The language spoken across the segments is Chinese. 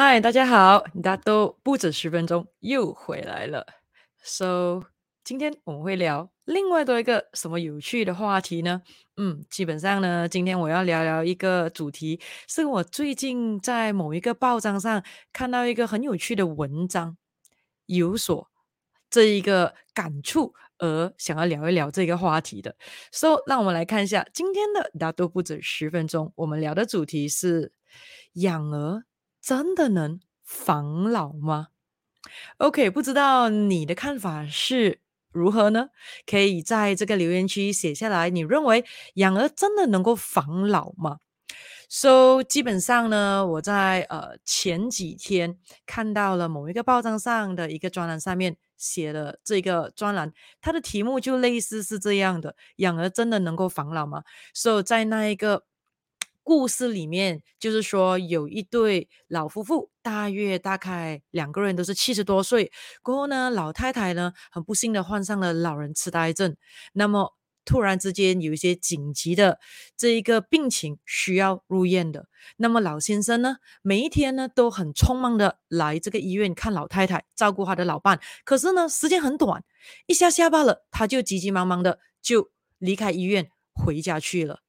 嗨，大家好，大家都不止十分钟又回来了。So，今天我们会聊另外多一个什么有趣的话题呢？嗯，基本上呢，今天我要聊聊一个主题，是我最近在某一个报章上看到一个很有趣的文章，有所这一个感触，而想要聊一聊这个话题的。So，让我们来看一下今天的大都不止十分钟，我们聊的主题是养儿。真的能防老吗？OK，不知道你的看法是如何呢？可以在这个留言区写下来。你认为养儿真的能够防老吗？So，基本上呢，我在呃前几天看到了某一个报章上的一个专栏上面写的这个专栏，它的题目就类似是这样的：养儿真的能够防老吗？So，在那一个。故事里面就是说，有一对老夫妇，大约大概两个人都是七十多岁。过后呢，老太太呢很不幸的患上了老人痴呆症。那么突然之间有一些紧急的这一个病情需要入院的。那么老先生呢，每一天呢都很匆忙的来这个医院看老太太，照顾他的老伴。可是呢，时间很短，一下下班了，他就急急忙忙的就离开医院回家去了。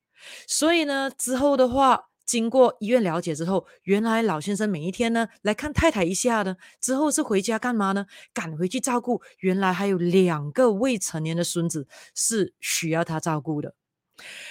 所以呢，之后的话，经过医院了解之后，原来老先生每一天呢来看太太一下呢，之后是回家干嘛呢？赶回去照顾原来还有两个未成年的孙子是需要他照顾的。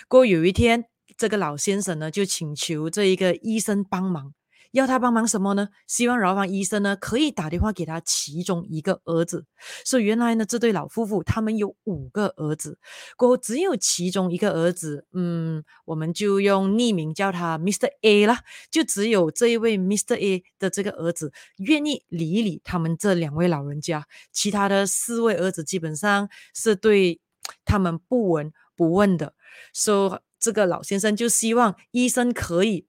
过有一天，这个老先生呢就请求这一个医生帮忙。要他帮忙什么呢？希望饶方医生呢可以打电话给他其中一个儿子。所以原来呢，这对老夫妇他们有五个儿子，过后只有其中一个儿子，嗯，我们就用匿名叫他 Mr. A 啦。就只有这一位 Mr. A 的这个儿子愿意理一理他们这两位老人家，其他的四位儿子基本上是对他们不闻不问的。所以这个老先生就希望医生可以。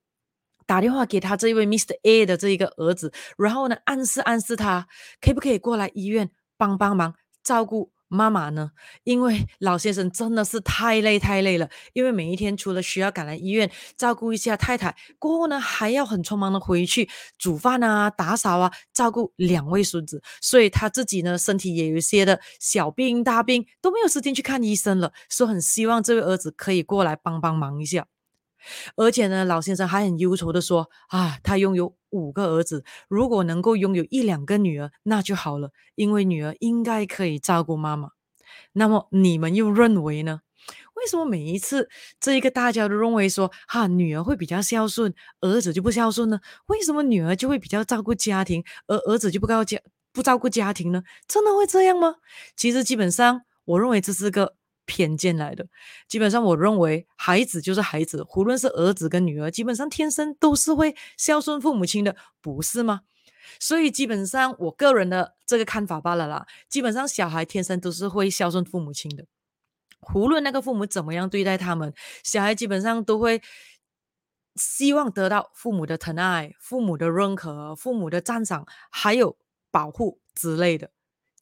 打电话给他这一位 Mr. A 的这一个儿子，然后呢，暗示暗示他，可不可以过来医院帮帮忙照顾妈妈呢？因为老先生真的是太累太累了，因为每一天除了需要赶来医院照顾一下太太，过后呢还要很匆忙的回去煮饭啊、打扫啊、照顾两位孙子，所以他自己呢身体也有一些的小病大病，都没有时间去看医生了，所以很希望这位儿子可以过来帮帮忙一下。而且呢，老先生还很忧愁的说：“啊，他拥有五个儿子，如果能够拥有一两个女儿，那就好了，因为女儿应该可以照顾妈妈。那么你们又认为呢？为什么每一次这一个大家都认为说，哈、女儿会比较孝顺，儿子就不孝顺呢？为什么女儿就会比较照顾家庭，而儿子就不照家不照顾家庭呢？真的会这样吗？其实基本上，我认为这是个。”偏见来的，基本上我认为孩子就是孩子，无论是儿子跟女儿，基本上天生都是会孝顺父母亲的，不是吗？所以基本上我个人的这个看法罢了啦。基本上小孩天生都是会孝顺父母亲的，无论那个父母怎么样对待他们，小孩基本上都会希望得到父母的疼爱、父母的认可、父母的赞赏，还有保护之类的。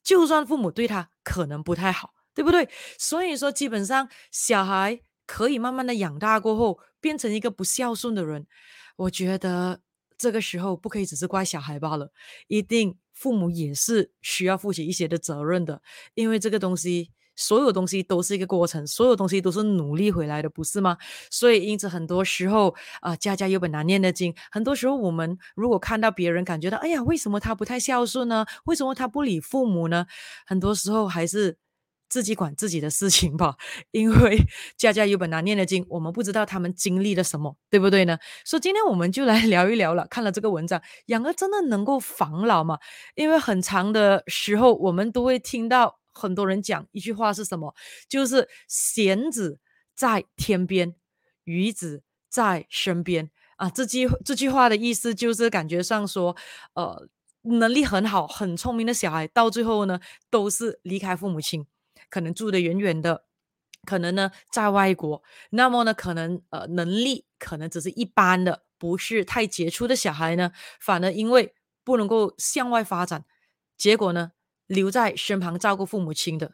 就算父母对他可能不太好。对不对？所以说，基本上小孩可以慢慢的养大过后，变成一个不孝顺的人。我觉得这个时候不可以只是怪小孩罢了，一定父母也是需要负起一些的责任的。因为这个东西，所有东西都是一个过程，所有东西都是努力回来的，不是吗？所以因此很多时候啊，家家有本难念的经。很多时候我们如果看到别人感觉到，哎呀，为什么他不太孝顺呢？为什么他不理父母呢？很多时候还是。自己管自己的事情吧，因为家家有本难念的经，我们不知道他们经历了什么，对不对呢？所以今天我们就来 聊一聊了。看了这个文章，养儿真的能够防老吗？因为很长的时候，我们都会听到很多人讲一句话是什么，就是“贤子在天边，鱼子在身边”啊。这句这句话的意思就是感觉上说，呃，能力很好、很聪明的小孩，到最后呢，都是离开父母亲。可能住得远远的，可能呢在外国，那么呢可能呃能力可能只是一般的，不是太杰出的小孩呢，反而因为不能够向外发展，结果呢留在身旁照顾父母亲的，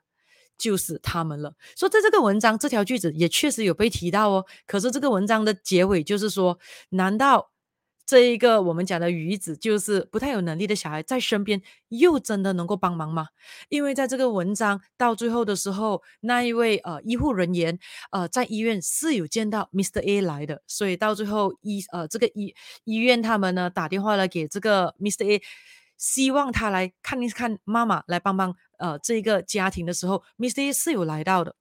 就是他们了。所以在这个文章这条句子也确实有被提到哦。可是这个文章的结尾就是说，难道这一个我们讲的鱼子，就是不太有能力的小孩，在身边又真的能够帮忙吗？因为在这个文章到最后的时候，那一位呃医护人员呃在医院是有见到 Mr. A 来的，所以到最后医呃这个医医院他们呢打电话来给这个 Mr. A，希望他来看一看妈妈，来帮帮呃这一个家庭的时候，Mr. A 是有来到的。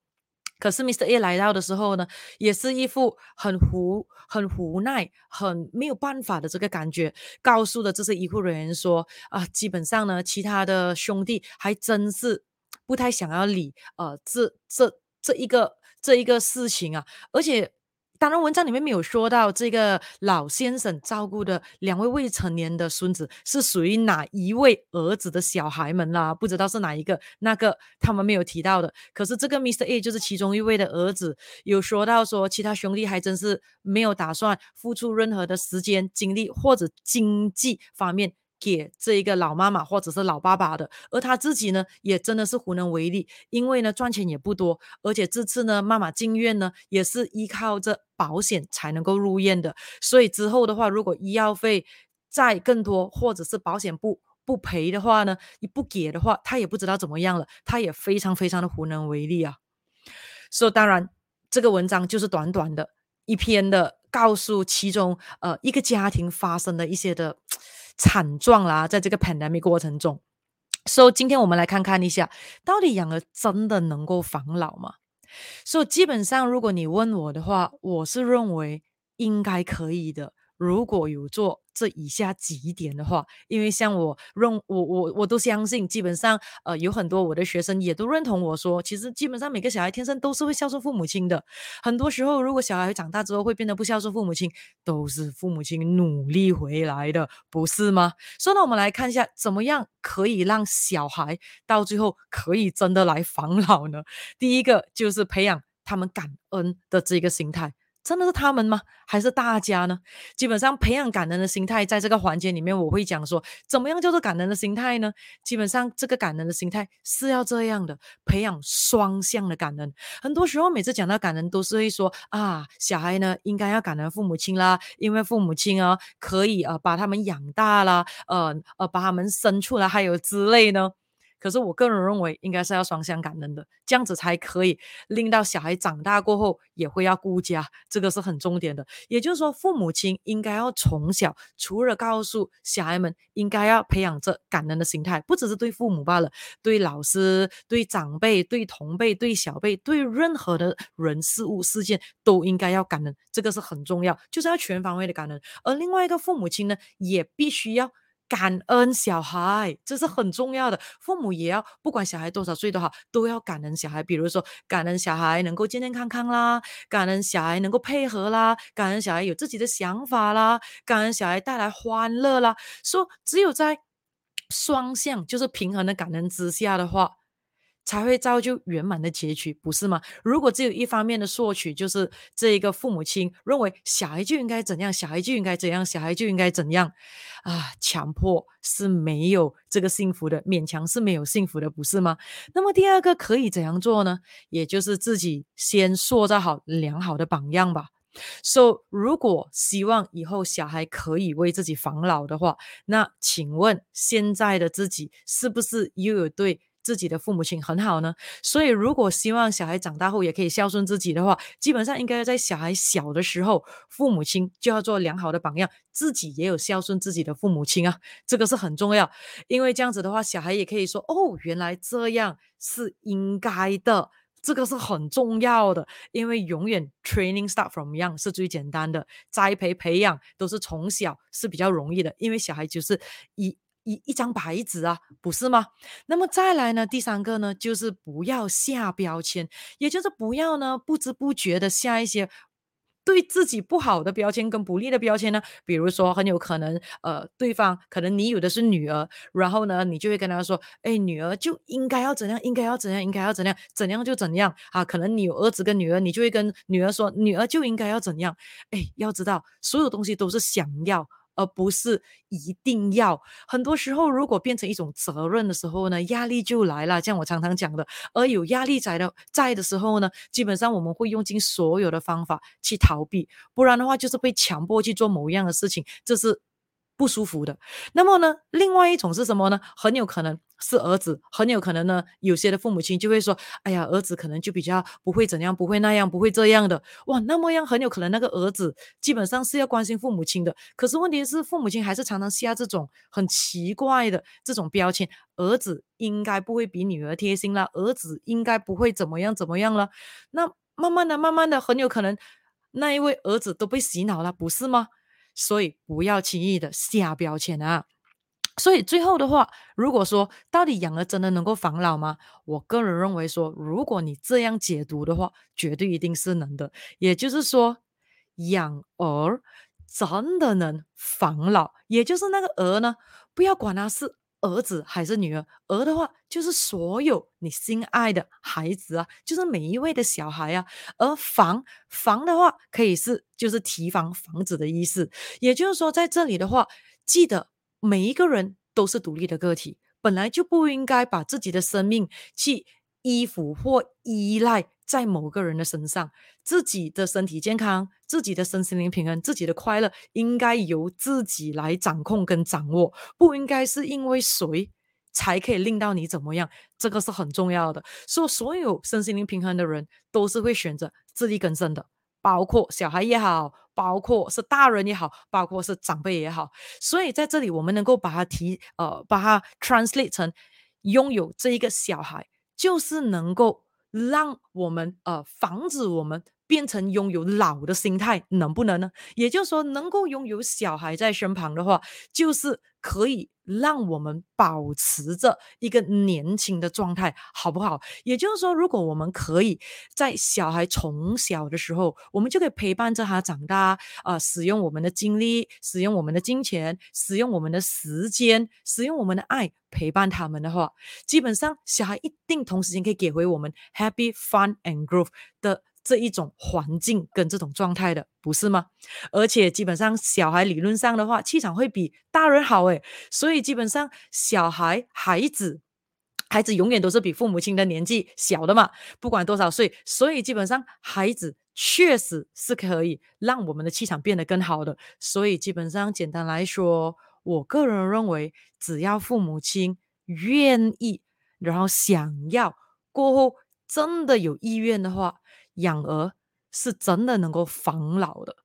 可是，Mr. A 来到的时候呢，也是一副很无、很无奈、很没有办法的这个感觉，告诉的这些医护人员说啊，基本上呢，其他的兄弟还真是不太想要理呃这这这一个这一个事情啊，而且。当然，文章里面没有说到这个老先生照顾的两位未成年的孙子是属于哪一位儿子的小孩们啦，不知道是哪一个，那个他们没有提到的。可是这个 Mr. A 就是其中一位的儿子，有说到说其他兄弟还真是没有打算付出任何的时间、精力或者经济方面。给这一个老妈妈或者是老爸爸的，而他自己呢，也真的是无能为力，因为呢赚钱也不多，而且这次呢妈妈进院呢也是依靠着保险才能够入院的，所以之后的话，如果医药费再更多，或者是保险不不赔的话呢，你不给的话，他也不知道怎么样了，他也非常非常的无能为力啊。所以当然，这个文章就是短短的一篇的，告诉其中呃一个家庭发生的一些的。惨状啦，在这个 pandemic 过程中，所以今天我们来看看一下，到底养儿真的能够防老吗？所以基本上，如果你问我的话，我是认为应该可以的。如果有做这以下几点的话，因为像我认我我我都相信，基本上呃有很多我的学生也都认同我说，其实基本上每个小孩天生都是会孝顺父母亲的。很多时候，如果小孩长大之后会变得不孝顺父母亲，都是父母亲努力回来的，不是吗？所以呢，我们来看一下，怎么样可以让小孩到最后可以真的来防老呢？第一个就是培养他们感恩的这个心态。真的是他们吗？还是大家呢？基本上培养感恩的心态，在这个环节里面，我会讲说，怎么样叫做感恩的心态呢？基本上，这个感恩的心态是要这样的，培养双向的感恩。很多时候，每次讲到感恩，都是会说啊，小孩呢应该要感恩父母亲啦，因为父母亲啊可以呃把他们养大啦，呃呃把他们生出来，还有之类呢。可是我个人认为，应该是要双向感恩的，这样子才可以令到小孩长大过后也会要顾家，这个是很重点的。也就是说，父母亲应该要从小，除了告诉小孩们应该要培养这感恩的心态，不只是对父母罢了，对老师、对长辈、对同辈、对小辈、对任何的人事物事件都应该要感恩，这个是很重要，就是要全方位的感恩。而另外一个父母亲呢，也必须要。感恩小孩，这是很重要的。父母也要，不管小孩多少岁都好，都要感恩小孩。比如说，感恩小孩能够健健康康啦，感恩小孩能够配合啦，感恩小孩有自己的想法啦，感恩小孩带来欢乐啦。说只有在双向，就是平衡的感恩之下的话。才会造就圆满的结局，不是吗？如果只有一方面的索取，就是这一个父母亲认为小孩就应该怎样，小孩就应该怎样，小孩就应该怎样，啊，强迫是没有这个幸福的，勉强是没有幸福的，不是吗？那么第二个可以怎样做呢？也就是自己先塑造好良好的榜样吧。So，如果希望以后小孩可以为自己防老的话，那请问现在的自己是不是又有对自己的父母亲很好呢，所以如果希望小孩长大后也可以孝顺自己的话，基本上应该在小孩小的时候，父母亲就要做良好的榜样，自己也有孝顺自己的父母亲啊，这个是很重要，因为这样子的话，小孩也可以说哦，原来这样是应该的，这个是很重要的，因为永远 training start from young 是最简单的，栽培培养都是从小是比较容易的，因为小孩就是一。一一张白纸啊，不是吗？那么再来呢，第三个呢，就是不要下标签，也就是不要呢不知不觉的下一些对自己不好的标签跟不利的标签呢。比如说，很有可能呃，对方可能你有的是女儿，然后呢，你就会跟他说，哎，女儿就应该要怎样，应该要怎样，应该要怎样，怎样就怎样啊。可能你有儿子跟女儿，你就会跟女儿说，女儿就应该要怎样。哎，要知道，所有东西都是想要。而不是一定要。很多时候，如果变成一种责任的时候呢，压力就来了。像我常常讲的，而有压力在的在的时候呢，基本上我们会用尽所有的方法去逃避，不然的话就是被强迫去做某一样的事情，这是不舒服的。那么呢，另外一种是什么呢？很有可能。是儿子，很有可能呢。有些的父母亲就会说：“哎呀，儿子可能就比较不会怎样，不会那样，不会这样的。”哇，那么样很有可能那个儿子基本上是要关心父母亲的。可是问题是，父母亲还是常常下这种很奇怪的这种标签：儿子应该不会比女儿贴心啦，儿子应该不会怎么样怎么样了。那慢慢的、慢慢的，很有可能那一位儿子都被洗脑了，不是吗？所以不要轻易的下标签啊。所以最后的话，如果说到底养儿真的能够防老吗？我个人认为说，如果你这样解读的话，绝对一定是能的。也就是说，养儿真的能防老，也就是那个儿呢，不要管他是儿子还是女儿，儿的话就是所有你心爱的孩子啊，就是每一位的小孩啊。而防防的话，可以是就是提防房子的意思。也就是说，在这里的话，记得。每一个人都是独立的个体，本来就不应该把自己的生命去依附或依赖在某个人的身上。自己的身体健康、自己的身心灵平衡、自己的快乐，应该由自己来掌控跟掌握，不应该是因为谁才可以令到你怎么样。这个是很重要的。所以，所有身心灵平衡的人都是会选择自力更生的。包括小孩也好，包括是大人也好，包括是长辈也好，所以在这里我们能够把它提呃，把它 translate 成拥有这一个小孩，就是能够让我们呃防止我们变成拥有老的心态，能不能呢？也就是说，能够拥有小孩在身旁的话，就是可以。让我们保持着一个年轻的状态，好不好？也就是说，如果我们可以在小孩从小的时候，我们就可以陪伴着他长大，啊、使用我们的精力，使用我们的金钱，使用我们的时间，使用我们的爱陪伴他们的话，基本上小孩一定同时间可以给回我们 happy, fun and growth 的。这一种环境跟这种状态的，不是吗？而且基本上小孩理论上的话，气场会比大人好诶，所以基本上小孩孩子孩子永远都是比父母亲的年纪小的嘛，不管多少岁，所以基本上孩子确实是可以让我们的气场变得更好的。所以基本上简单来说，我个人认为，只要父母亲愿意，然后想要过后真的有意愿的话。养儿是真的能够防老的，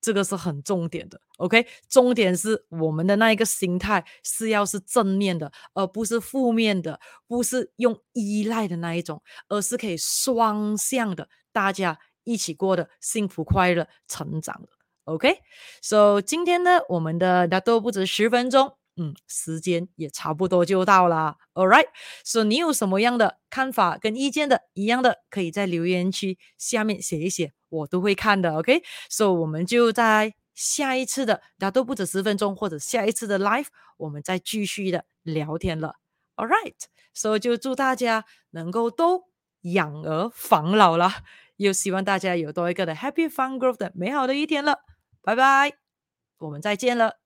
这个是很重点的。OK，重点是我们的那一个心态是要是正面的，而不是负面的，不是用依赖的那一种，而是可以双向的，大家一起过的幸福快乐成长的。OK，So 今天呢，我们的大多不止十分钟。嗯，时间也差不多就到了。All right，so 你有什么样的看法跟意见的，一样的可以在留言区下面写一写，我都会看的。OK，so 我们就在下一次的大都不止十分钟，或者下一次的 live，我们再继续的聊天了。All right，so 就祝大家能够都养儿防老了，又希望大家有多一个的 happy fun growth 的美好的一天了。拜拜，我们再见了。